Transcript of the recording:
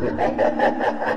Ha ha ha ha ha!